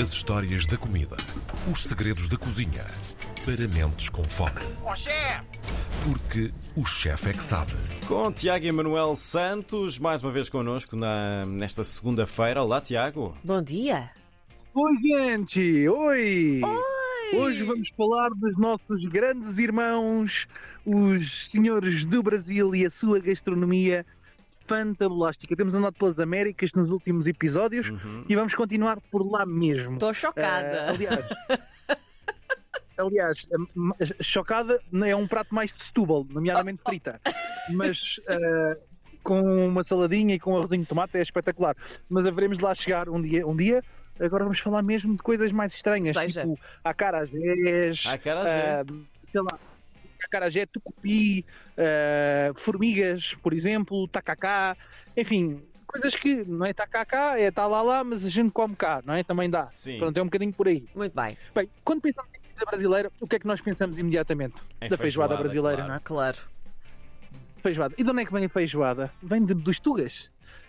As histórias da comida. Os segredos da cozinha. Para mentes com fome. Ó chefe! Porque o chefe é que sabe. Com Tiago Emanuel Santos, mais uma vez connosco na- nesta segunda-feira. Olá, Tiago. Bom dia. Oi, gente! Oi! Hoje vamos falar dos nossos grandes irmãos, os senhores do Brasil e a sua gastronomia fantabulástica. Temos andado pelas Américas nos últimos episódios e vamos continuar por lá mesmo. Estou chocada. aliás, aliás, a- a- chocada é um prato mais de Setúbal, nomeadamente frita. Mas ah, com uma saladinha e com um arrozinho de tomate é espetacular. Mas haveremos de lá chegar um dia. Um dia agora vamos falar mesmo de coisas mais estranhas, Seja. tipo acarajés, Acarajé. ah, sei lá, acarajé, tucupi, ah, formigas, por exemplo, tacacá, enfim, coisas que não é tacacá, é tá lá lá, mas a gente come cá, não é? Também dá. Sim. Pronto, é um bocadinho por aí. Muito bem, Bem, quando pensamos em comida brasileira, o que é que nós pensamos imediatamente? Em da feijoada, brasileira, claro. não é? claro. Feijoada. E de onde é que vem a feijoada? Vem de- dos tugas.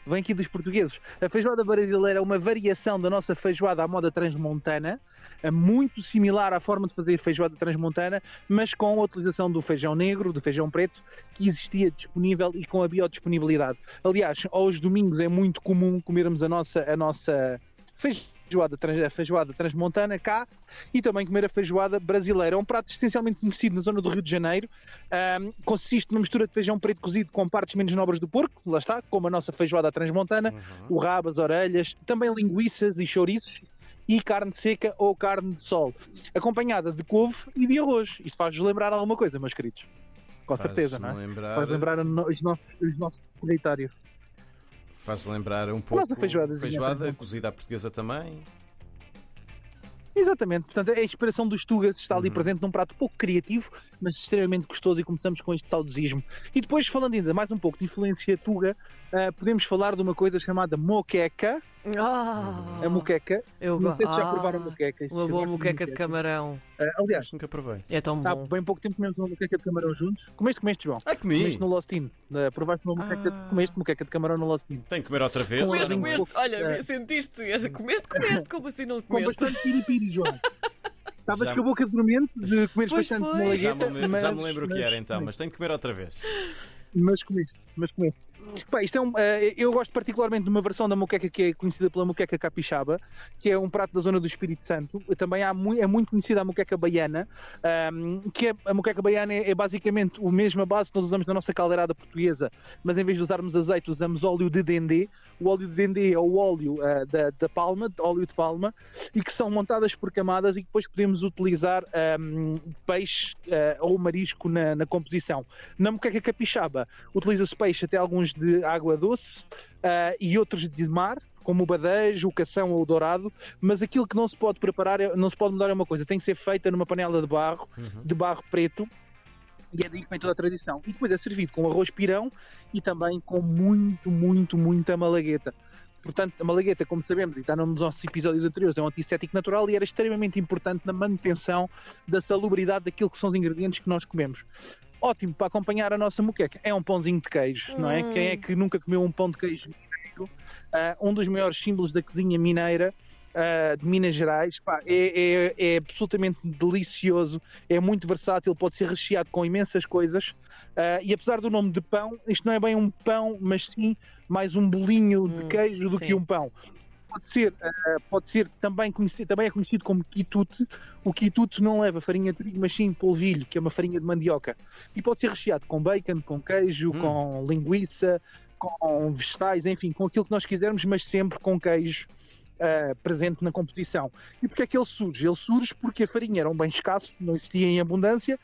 Vem aqui dos portugueses. A feijoada brasileira é uma variação da nossa feijoada à moda transmontana, é muito similar à forma de fazer feijoada transmontana, mas com a utilização do feijão negro, do feijão preto, que existia disponível e com a biodisponibilidade. Aliás, aos domingos é muito comum comermos a nossa, a nossa feijoada, trans- a feijoada transmontana cá e também comer a feijoada brasileira. É um prato essencialmente conhecido na zona do Rio de Janeiro. Ahm, consiste numa mistura de feijão preto cozido com partes menos nobres do porco, lá está, como a nossa feijoada transmontana, Uhum. o rabo, as orelhas, também linguiças e chouriços e carne seca ou carne de sol, acompanhada de couve e de arroz. Isto faz-vos lembrar alguma coisa, meus queridos. Com certeza, não é? Lembrar, Faz lembrar os nossos, os nossos territórios. Faz lembrar um pouco. feijoadazinha feijoada também. cozida à portuguesa também. Exatamente, portanto, a inspiração dos tugas está ali Uhum. presente num prato pouco criativo, mas extremamente gostoso e começamos com este saudosismo. E depois, falando ainda mais um pouco de influência tuga, ah, podemos falar de uma coisa chamada moqueca. Ah, A moqueca, eu não sei se já ah, provaram moqueca. Uma Eu boa gosto de moqueca de camarão. Ah, aliás, nunca provei. É tão há bom. bem pouco tempo comemos uma moqueca de camarão juntos. Comeste, comeste, João? Ah, comi. Comeste no Lostino. Uh, provaste uma moqueca, Ah. comeste moqueca de camarão no Lostino. Tenho que comer outra vez. Com Comeste, um comeste, olha, eh, sentiste, comeste, comeste, como assim não Com comeste? bastante piripiri, João. Estavas Já- com a boca dormente de comeres Pois bastante foi. malagueta. Já me, lembro, mas, já me lembro o que era então, mas tenho que comer outra vez. Mas comeste, mas comeste. Pá, isto é um, eh, eu gosto particularmente de uma versão da moqueca que é conhecida pela moqueca capixaba, que é um prato da zona do Espírito Santo. Também há, mui- é muito conhecida a moqueca baiana, ahm, que é, a moqueca baiana é, é basicamente a mesma base que nós usamos na nossa caldeirada portuguesa, mas em vez de usarmos azeite, usamos óleo de dendê. O óleo de dendê é o óleo ah, da, da palma, óleo de palma, e que são montadas por camadas e que depois podemos utilizar ahm, peixe ah, ou marisco na, na composição. Na moqueca capixaba utiliza-se peixe até alguns de água doce ah, e outros de mar, como o badejo, o cação ou o dourado, mas aquilo que não se pode preparar, é- não se pode mudar é uma coisa, tem que ser feita numa panela de barro, Uhum. de barro preto, e é daí que vem toda a tradição. E depois é servido com arroz pirão e também com muito, muito, muita malagueta. Portanto, a malagueta, como sabemos, e está nos nossos episódios anteriores, é um antissético natural e era extremamente importante na manutenção da salubridade daquilo que são os ingredientes que nós comemos. Ótimo para acompanhar a nossa moqueca. É um pãozinho de queijo, não é? Hum. Quem é que nunca comeu um pão de queijo mineiro? Ah, um dos maiores símbolos da cozinha mineira ah, de Minas Gerais. Pá, é, é- é absolutamente delicioso, é muito versátil, pode ser recheado com imensas coisas. Ah, e apesar do nome de pão, isto não é bem um pão, mas sim mais um bolinho de Hum, queijo do sim. que um pão. Pode ser, ah, pode ser também conhecido, também é conhecido como quitute. O quitute não leva farinha de trigo, mas sim polvilho, que é uma farinha de mandioca. E pode ser recheado com bacon, com queijo, Hum. com linguiça, com vegetais, enfim, com aquilo que nós quisermos, mas sempre com queijo ah, presente na composição. E porquê é que ele surge? Ele surge porque a farinha era um bem escasso, não existia em abundância,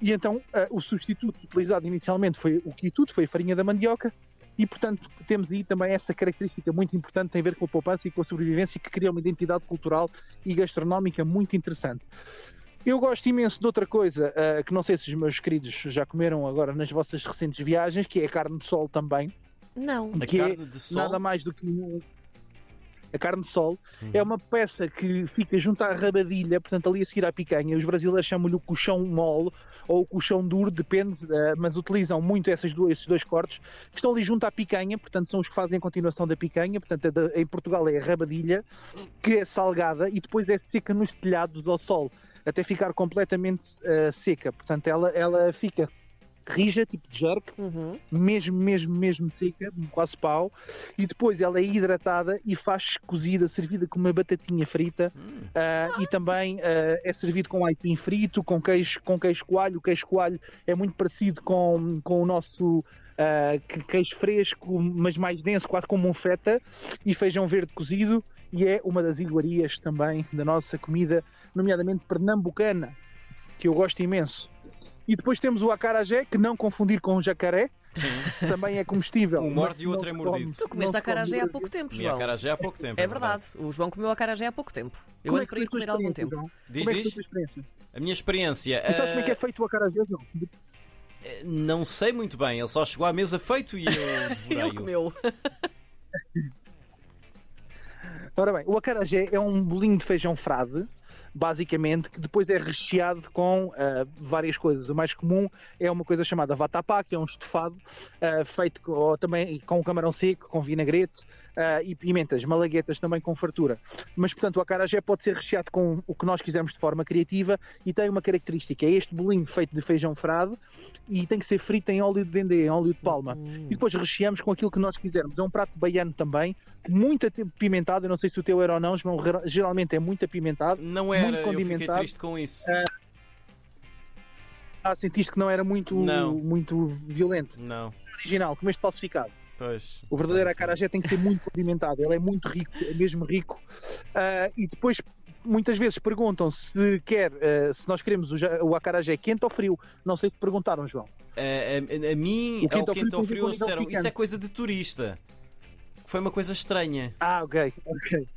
e então ah, o substituto utilizado inicialmente foi o quitute, foi a farinha da mandioca, e portanto temos aí também essa característica muito importante, tem a ver com a poupança e com a sobrevivência, que cria uma identidade cultural e gastronómica muito interessante. Eu gosto imenso de outra coisa, ah, que não sei se os meus queridos já comeram agora nas vossas recentes viagens, que é a carne de sol também, Não. A que é carne de sol. nada mais do que um- a carne de sol, Uhum. é uma peça que fica junto à rabadilha, portanto ali a seguir à picanha. Os brasileiros chamam-lhe o colchão mole ou o colchão duro, depende, eh, mas utilizam muito essas duas, esses dois cortes, que estão ali junto à picanha, portanto são os que fazem a continuação da picanha, portanto é em Portugal é a rabadilha, que é salgada e depois é seca nos telhados ao sol, até ficar completamente eh, seca. Portanto, ela, ela fica rija, tipo de jerk, Uhum. mesmo, mesmo, mesmo seca, quase pau, e depois ela é hidratada e faz cozida, servida com uma batatinha frita ah, e também ah, é servido com aipim frito, com queijo, com queijo coalho. O queijo coalho é muito parecido com, com o nosso que- queijo fresco, mas mais denso, quase como um feta, e feijão verde cozido. E é uma das iguarias também da nossa comida, nomeadamente pernambucana, que eu gosto imenso. E depois temos o acarajé, que não confundir com o jacaré, também é comestível. Um morde e o outro é mordido. come- Tu comeste acarajé há pouco tempo, João. acarajé há pouco tempo. É verdade. O João comeu acarajé há pouco tempo. Eu Como é ando que para ir comer há algum tempo. João? Diz, Como é que foi a diz. tua experiência? A minha experiência. E sabes como é que é ah, feito o acarajé, João? Não sei muito bem. Ele só chegou à mesa feito e eu Ele devorei-o. comeu. Ora bem, o acarajé é um bolinho de feijão frade, basicamente, que depois é recheado com ah, várias coisas. O mais comum é uma coisa chamada vatapá, que é um estofado ah, feito com, também com camarão seco, com vinagrete ah, e pimentas, malaguetas também com fartura. Mas, portanto, o acarajé pode ser recheado com o que nós quisermos de forma criativa e tem uma característica, é este bolinho feito de feijão frade e tem que ser frito em óleo de dendê, em óleo de palma. Hum. E depois recheamos com aquilo que nós quisermos. É um prato baiano também, muito apimentado. Eu não sei se o teu era ou não, João, ger- geralmente é muito apimentado. Não era, Muito eu fiquei condimentado. triste com isso. Ah, sentiste que não era muito, Não. muito violento. Não, Original, comeste falsificado. pois. O verdadeiro acarajé tem que ser muito condimentado. Ele é muito rico, é mesmo rico. Ah, e depois muitas vezes perguntam se quer, ah, se nós queremos o, o acarajé quente ou frio. Não sei se te perguntaram, João. A, a- a mim, O quente ao quente tem frio, o disseram isso é coisa de turista. Foi uma coisa estranha. Ah, ok, ok.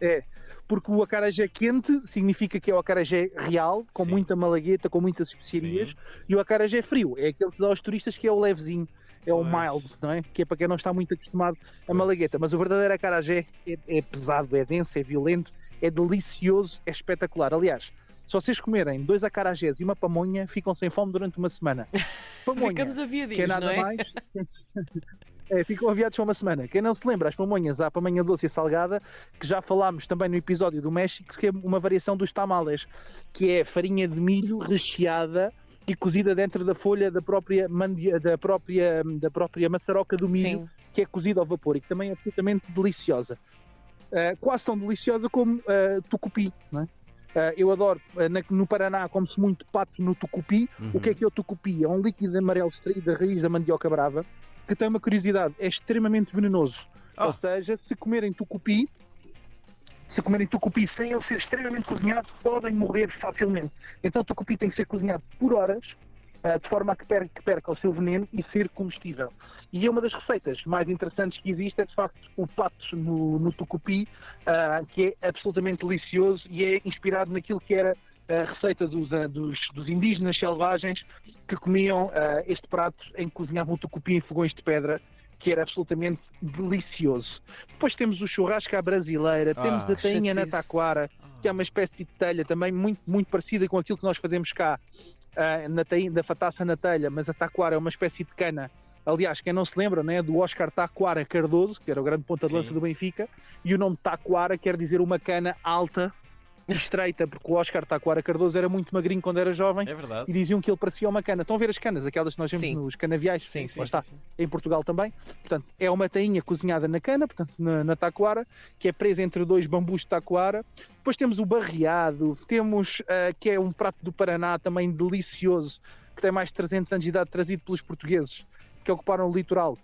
É, porque o acarajé quente significa que é o acarajé real, com Sim. muita malagueta, com muitas especiarias, e o acarajé frio é aquele que dá aos turistas que é o levezinho, é o mild, não é? Que é para quem não está muito acostumado a malagueta. Mas o verdadeiro acarajé é, é pesado, é denso, é violento, é delicioso, é espetacular. Aliás, se vocês comerem dois acarajés e uma pamonha, ficam sem fome durante uma semana. Pamonha, Ficamos que é aviadinhos, nada não é? mais. É, ficam aviados para uma semana. Quem não se lembra, as pamonhas há a pamonha doce e salgada, que já falámos também no episódio do México, que é uma variação dos tamales, que é farinha de milho recheada e cozida dentro da folha da própria, mandia, da própria, da própria maçaroca do milho, Sim. que é cozida ao vapor e que também é absolutamente deliciosa. Uh, quase tão deliciosa como uh, tucupi, não é? Uh, eu adoro, uh, na- no Paraná come-se muito pato no tucupi. O que é que é o tucupi? É um líquido amarelo extraído da raiz da mandioca brava, que tem uma curiosidade, é extremamente venenoso. Ah. Ou seja, se comerem tucupi, se comerem tucupi sem ele ser extremamente cozinhado, podem morrer facilmente. Então o tucupi tem que ser cozinhado por horas, ah, de forma a que perca, que perca o seu veneno e ser comestível. E é uma das receitas mais interessantes que existe, é de facto o pato no, no tucupi, ah, que é absolutamente delicioso e é inspirado naquilo que era a receita dos, ah, dos, dos indígenas selvagens que comiam ah, este prato em que cozinhavam o tucupi em fogões de pedra, que era absolutamente delicioso. Depois temos o churrasco à brasileira, temos Ah, a tainha na taquara, que é uma espécie de telha também muito, muito parecida com aquilo que nós fazemos cá ah, na tainha, da fataça na telha, mas a taquara é uma espécie de cana. Aliás, quem não se lembra, né, do Oscar Taquara Cardoso, que era o grande ponta de lança do Benfica, e o nome Taquara quer dizer uma cana alta estreita, porque o Oscar Taquara Cardoso era muito magrinho quando era jovem É verdade. e diziam que ele parecia uma cana. Estão a ver as canas, aquelas que nós vemos Sim. nos canaviais? Sim, Lá está sim. em Portugal também. Portanto, é uma tainha cozinhada na cana, portanto, na, na taquara, que é presa entre dois bambus de taquara. Depois temos o barreado, temos, ah, que é um prato do Paraná também delicioso, que tem mais de 300 anos de idade, trazido pelos portugueses, que ocuparam o litoral,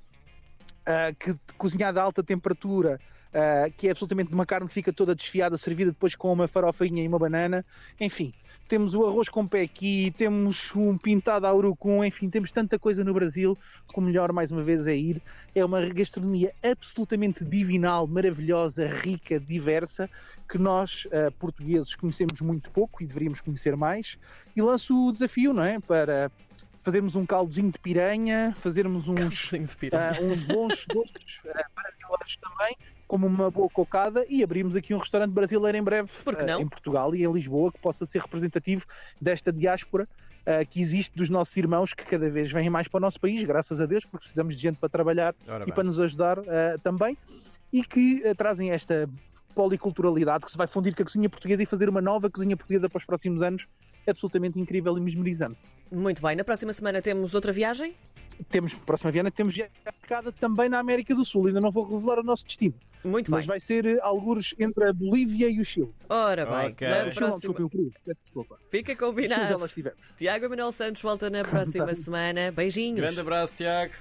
ah, que cozinhada a alta temperatura, ah, que é absolutamente de uma carne que fica toda desfiada, servida depois com uma farofinha e uma banana. Enfim, temos o arroz com pequi, temos um pintado a urucum, enfim, temos tanta coisa no Brasil que o melhor, mais uma vez, é ir. É uma gastronomia absolutamente divinal, maravilhosa, rica, diversa, que nós, ah, portugueses, conhecemos muito pouco e deveríamos conhecer mais. E lanço o desafio, não é? Para fazermos um caldozinho de piranha, fazermos uns, de piranha. ah, uns bons gostos ah, maravilhosos também como uma boa cocada e abrimos aqui um restaurante brasileiro em breve eh, não? em Portugal e em Lisboa que possa ser representativo desta diáspora eh, que existe dos nossos irmãos que cada vez vêm mais para o nosso país, graças a Deus, porque precisamos de gente para trabalhar Ora e bem. para nos ajudar eh, também e que trazem esta policulturalidade que se vai fundir com a cozinha portuguesa e fazer uma nova cozinha portuguesa para os próximos anos absolutamente incrível e mesmerizante. Muito bem, na próxima semana temos outra viagem. Temos, próxima Viana, temos viagem marcada também na América do Sul, ainda não vou revelar o nosso destino, Muito mas bem. vai ser eh, algures entre a Bolívia e o Chile. Ora bem, Ok. na O Chile não, próxima... desculpa, o Peru, peço desculpa. fica combinado. Tiago Emanuel Santos volta na próxima semana. Beijinhos. Grande abraço, Tiago.